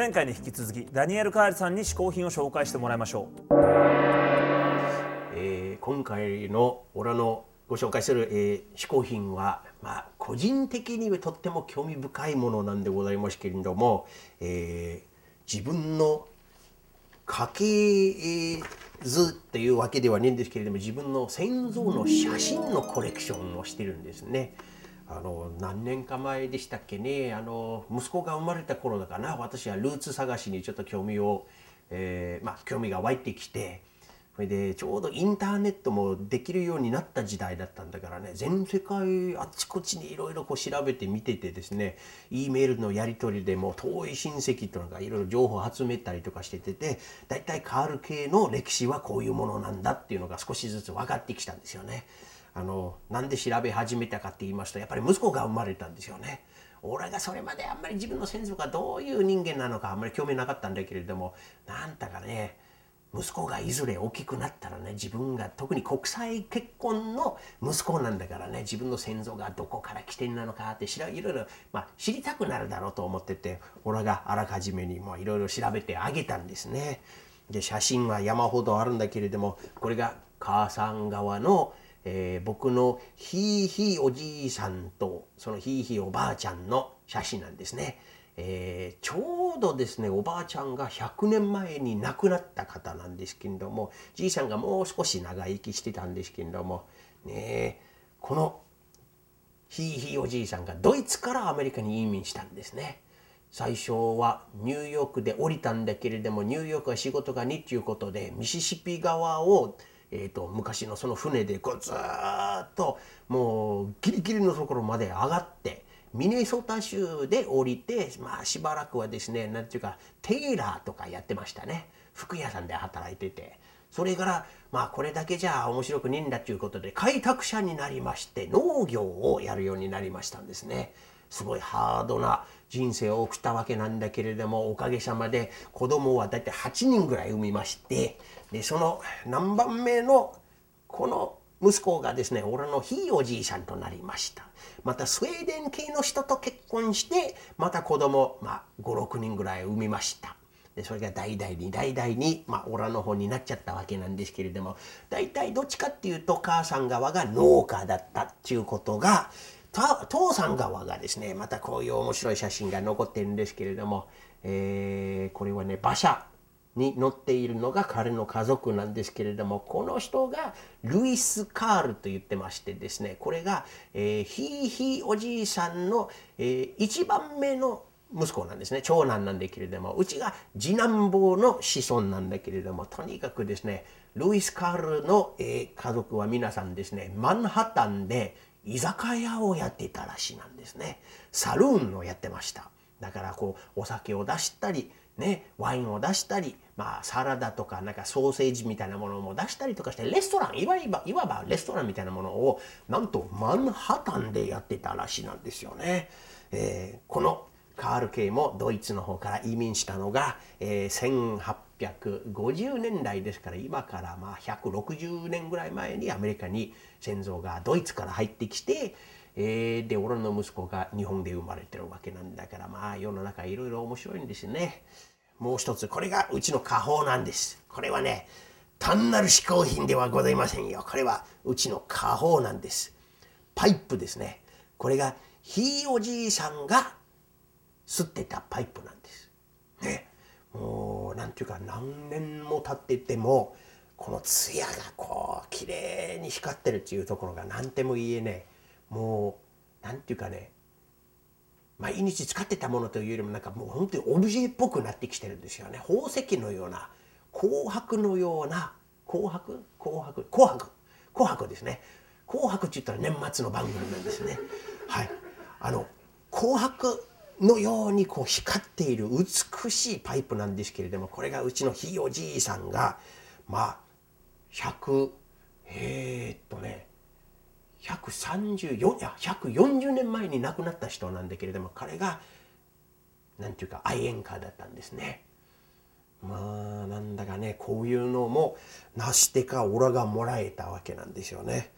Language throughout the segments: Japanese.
前回に引き続きダニエル・カールさんに試行品を紹介してもらいましょう、えー、今回の俺のご紹介する、えー、嗜好品は、まあ、個人的にとっても興味深いものなんでございますけれども、えー、自分の家系図っていうわけではないんですけれども自分の先祖の写真のコレクションをしてるんですね。あの何年か前でしたっけね。あの息子が生まれた頃だかな。私はルーツ探しにちょっと興味を、えー、まあ興味が湧いてきて。それでちょうどインターネットもできるようになった時代だったんだからね。全世界あっちこっちにいろいろ調べてみててですね。E メールのやり取りでも遠い親戚とかいろいろ情報を集めたりとかしててて大体カール系の歴史はこういうものなんだっていうのが少しずつ分かってきたんですよね。あのなんで調べ始めたかって言いますとやっぱり息子が生まれたんですよね。俺がそれまであんまり自分の先祖がどういう人間なのかあんまり興味なかったんだけれどもなんだかね息子がいずれ大きくなったらね自分が特に国際結婚の息子なんだからね自分の先祖がどこから来てんなのかって知らいろいろ、まあ、知りたくなるだろうと思ってて俺があらかじめにもいろいろ調べてあげたんですね。で写真は山ほどあるんだけれどもこれが母さん側の、えー、僕のひいひいおじいさんとそのひいひいおばあちゃんの写真なんですね。えー、ちょうどですねおばあちゃんが100年前に亡くなった方なんですけれどもじいさんがもう少し長生きしてたんですけれどもねこのひいひいおじいさんがドイツからアメリカに移民したんですね。最初はニューヨークで降りたんだけれどもニューヨークは仕事が2っていうことでミシシッピ川を、えーと、昔のその船でこうずーっともうギリギリのところまで上がってミネソタ州で降りて、まあ、しばらくはですね何ていうかテイラーとかやってましたね服屋さんで働いててそれからまあこれだけじゃ面白くねえんだということで開拓者になりまして農業をやるようになりましたんですね。すごいハードな人生を送ったわけなんだけれどもおかげさまで子供は大体8人ぐらい産みましてでその何番目のこの息子がですね俺のひいおじいさんとなりました。またスウェーデン系の人と結婚してまた子供、まあ、56人ぐらい産みました。でそれが代々に代々に、まあ、オラの方になっちゃったわけなんですけれども大体どっちかっていうと母さん側が農家だったっていうことが父さん側がですねまたこういう面白い写真が残ってるんですけれども、えー、これはね馬車に乗っているのが彼の家族なんですけれどもこの人がルイス・カールと言ってましてですねこれが、えー、ひいひいおじいさんの、えー、一番目の息子なんですね長男なんだけれどもうちが次男坊の子孫なんだけれどもとにかくですねルイス・カールの、えー、家族は皆さんですねマンハッタンで居酒屋をやってたらしいなんですねサルーンをやってましただからこうお酒を出したりね、ワインを出したり、まあ、サラダとかなんかソーセージみたいなものも出したりとかしてレストランいわばいわばレストランみたいなものをなんとマンハタンでやってたらしいなんですよね。えー、このカール系もドイツの方から移民したのが、えー、1850年代ですから今からまあ160年ぐらい前にアメリカに先祖がドイツから入ってきて、えー、で俺の息子が日本で生まれてるわけなんだからまあ世の中いろいろ面白いんですね。もう一つ、これがうちの家宝なんです。これはね、単なる嗜好品ではございませんよ。これはうちの家宝なんです。パイプですね。これがひいおじいさんが吸ってたパイプなんです。ね。もう、なんていうか何年も経ってても、この艶がこう、綺麗に光ってるっていうところが何ても言えね、もう、なんていうかね、毎日使ってたものというよりもなんかもう本当にオブジェっぽくなってきてるんですよね。宝石のような紅白のような紅白？紅白？紅白？紅白ですね。紅白って言ったら年末の番組なんですね。はい。あの紅白のようにこう光っている美しいパイプなんですけれどもこれがうちのひいおじいさんがまあ100えー、っとね134いや140年前に亡くなった人なんだけれども彼が何て言うか愛煙家だったんですね。まあなんだかねこういうのもなしてかオラがもらえたわけなんですよね。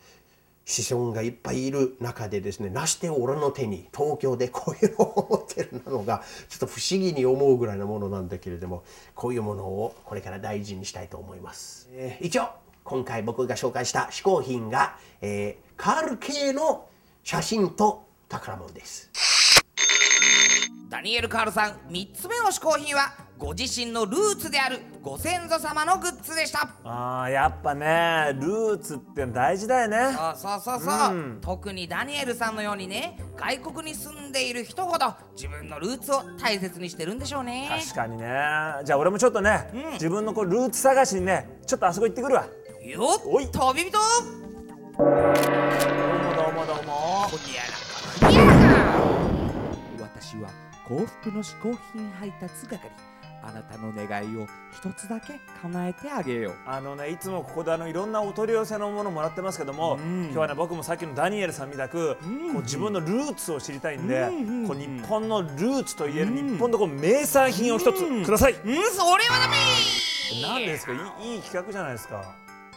子孫がいっぱいいる中でですねなして俺の手に東京でこういうのを持ってるのがちょっと不思議に思うぐらいのものなんだけれどもこういうものをこれから大事にしたいと思います、えー一応今回僕が紹介した嗜好品が、えーカール系の写真と宝物です。ダニエル・カールさん3つ目の嗜好品はご自身のルーツであるご先祖様のグッズでした。あーやっぱねルーツって大事だよね。そうそうそうそう、特にダニエルさんのようにね外国に住んでいる人ほど自分のルーツを大切にしてるんでしょうね。確かにね。じゃあ俺もちょっとね、自分のこうルーツ探しにねちょっとあそこ行ってくるわ。よおい。っ飛び人。どうもどうもどうも。こにゃらかにゃらか私は幸福の嗜好品配達係あなたの願いを一つだけ叶えてあげよう。あのねいつもここであのいろんなお取り寄せのものもらってますけども、今日はね僕もさっきのダニエルさんみたく、こう自分のルーツを知りたいんで、こう日本のルーツといえる日本のこう名産品を一つください、うん。それはダメ。何ですか？いいいい企画じゃないですか。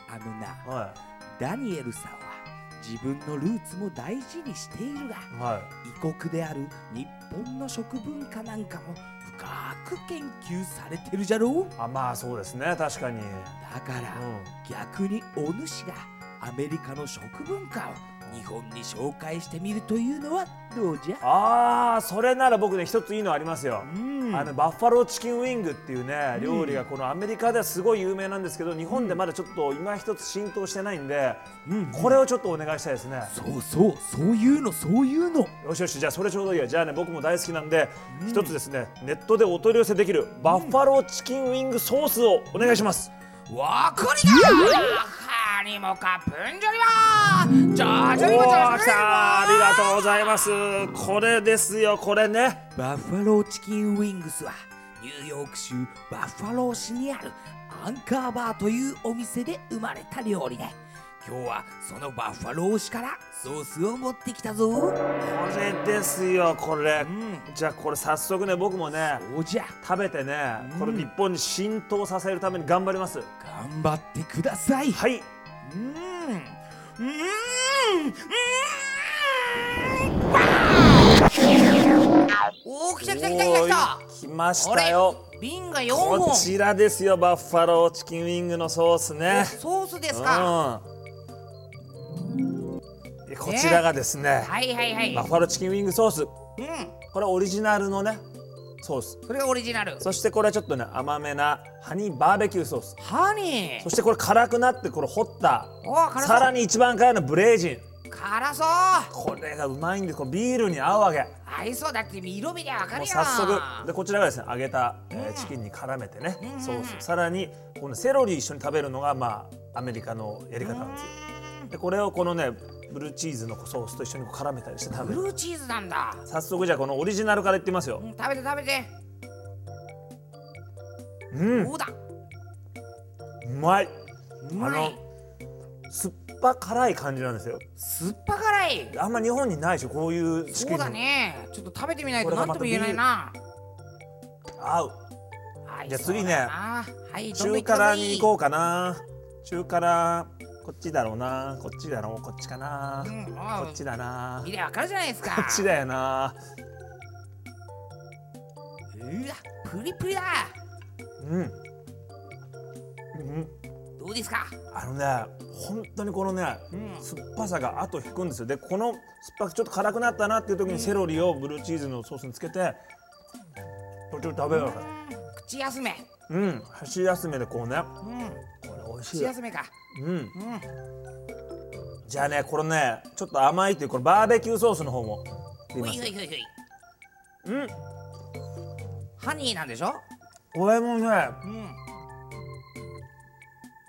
あのなはダニエルさんは自分のルーツも大事にしているがいはい。異国である日本の食文化なんかも深く研究されてるじゃろ？うあまあそうですね。確かに。だから、う逆にお主がアメリカの食文化を日本に紹介してみるというのはどうじゃ？ああそれなら僕ね一ついいのありますよ、んあのバッファローチキンウィングっていうね料理がこのアメリカではすごい有名なんですけど日本でまだちょっと今一つ浸透してないんで、これをちょっとお願いしたいですね。そうそうそういうのそういうの。よしよしじゃあそれちょうどいいや。じゃあね僕も大好きなんで、一つですねネットでお取り寄せできるバッファローチキンウィングソースをお願いします、わかりだカニもかプンジョリはじゃあじゃあおじゃあー。来たありがとうございます。これですよこれね。バッファローチキンウィングスはニューヨーク州バッファロー市にあるアンカーバーというお店で生まれた料理で今日はそのバッファロー市からソースを持ってきたぞ。これですよこれ、ん。じゃあこれ早速ね僕もねおじゃ。食べてね、これ日本に浸透させるために頑張ります。頑張ってください。はい。うんおお来た来た来た来た来た。来ましたよ。瓶が4本こちらですよバッファローチキンウィングのソースね。ソースですか。うん。でこちらがですね、はいはいはい。バッファローチキンウィングソース。うん。これオリジナルのねソース。それがオリジナル。そしてこれはちょっとね甘めなハニーバーベキューソースハニーそしてこれ辛くなってこれホットさらに一番辛いのブレイジン。辛そう。これがうまいんでこれビールに合うわけ。合いそうだって色味でわかるよ。早速。でこちらがですね揚げた、えーチキンに絡めてね、ソース。さらにこのセロリ一緒に食べるのがまあアメリカのやり方なんですよ。でこれをこのねブルーチーズのソースと一緒に絡めたりして食べる。ブルーチーズなんだ。早速じゃあこのオリジナルからいってみますよ。うん食べて食べて。うん。どうだ。うまい。うまい。あの酸っぱ辛い感じなんですよ。酸っぱ辛い。あんま日本にないでしょこういうチキンそうだね。ちょっと食べてみないと何とも言えないな。合う。はいじゃあ次ね。はい中辛に行こうかな。中辛こっちだろうな。こっちだろう。こっちかな、うんこっちだな。見りゃわかるじゃないですか。こっちだよな。うわプリプリだ。うん、うん、どうですか？あのね本当にこのね、うん。酸っぱさが後引くんですよ。でこの酸っぱくちょっと辛くなったなっていう時にセロリをブルーチーズのソースにつけてこれちょっと食べよう。か口休め。うん。箸休めでこうね。うんこれ美味しい口休めか。うん。うん。じゃあねこれねちょっと甘いっていうこのバーベキューソースの方もいほいほいほいほい。うん。ハニーなんでしょ？これもねうん。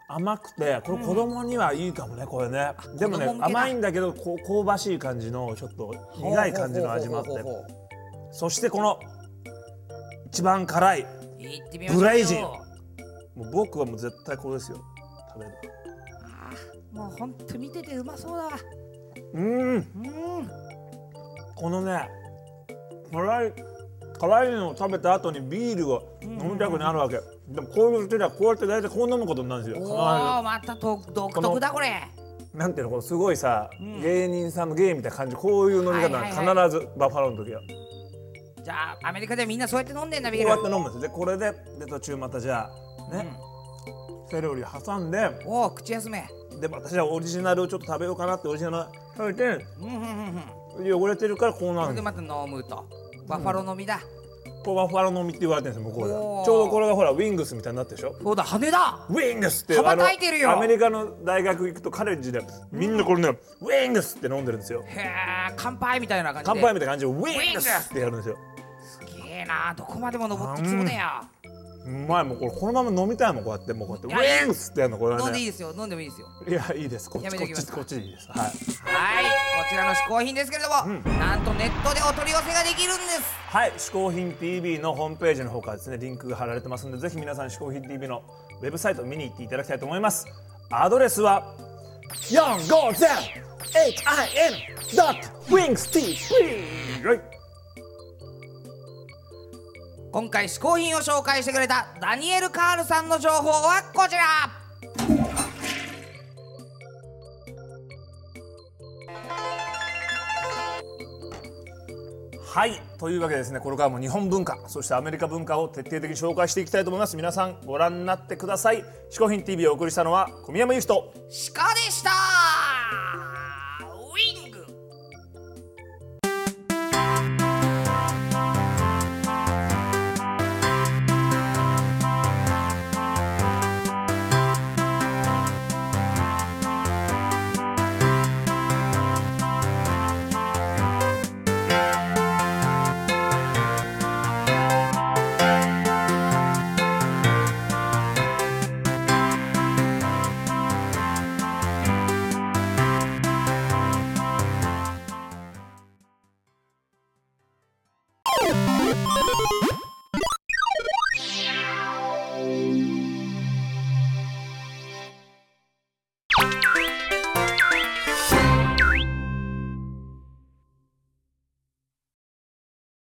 甘くてこれ子供にはいいかもねこれね。でもね甘いんだけどこう香ばしい感じのちょっと苦い感じの味もあって。そしてこの一番辛いブレイジン。もう僕はもう絶対これですよ食べるあーもうほんと見ててうまそうだわ。うん。うん。このね辛い辛いのを食べた後にビールを飲みたくなるわけ、でもこういう人はこうやって大体こう飲むことになるんですよ。お必おまたと独特だこれ。ずなんていうのこのすごいさ、芸人さんの芸みたいな感じこういう飲み方はいはい必ずバッファローの時は。こじゃあアメリカではみんなそうやって飲んでんだビうール。やって飲むんですよ。でこれでで途中またじゃあね、セロリ挟んでおお口休め。で私はオリジナルをちょっと食べようかなってオリジナル食べてうんうんうんうん。汚れてるからこうなるんでまた飲むと。バッファロー飲みだ、こうバッファロー飲みって言われてるんですよ向こうでちょうどこれがほらウィングスみたいになってるでしょ？そうだ羽だウィングスって羽ばたいてるよ。アメリカの大学行くとカレッジでみんなこれね、ウィングスって飲んでるんですよ。へえ乾杯みたいな感じで。乾杯みたいな感じでウィングスってやるんですよ。すげえなどこまでも登ってきそうだよ、うまい。もうこれこのまま飲みたいもんこうやってもうこうやって。ウィングスってやるの？これはね。飲んでいいですよ。飲んでもいいですよ。いやいいです。こっやちこっちこっちでいいです。はい。はい。こちらの嗜好品ですけれども、なんとネットでお取り寄せができるんです。はい、嗜好品 TV のホームページの方からですねリンクが貼られてますのでぜひ皆さん嗜好品 TV のウェブサイトを見に行っていただきたいと思います。アドレスは 450hin.wingstv はい今回嗜好品を紹介してくれたダニエル・カールさんの情報はこちら。はいというわけでですねこれからも日本文化そしてアメリカ文化を徹底的に紹介していきたいと思います。皆さんご覧になってください。嗜好品 TV をお送りしたのは小宮山由紀と。鹿でした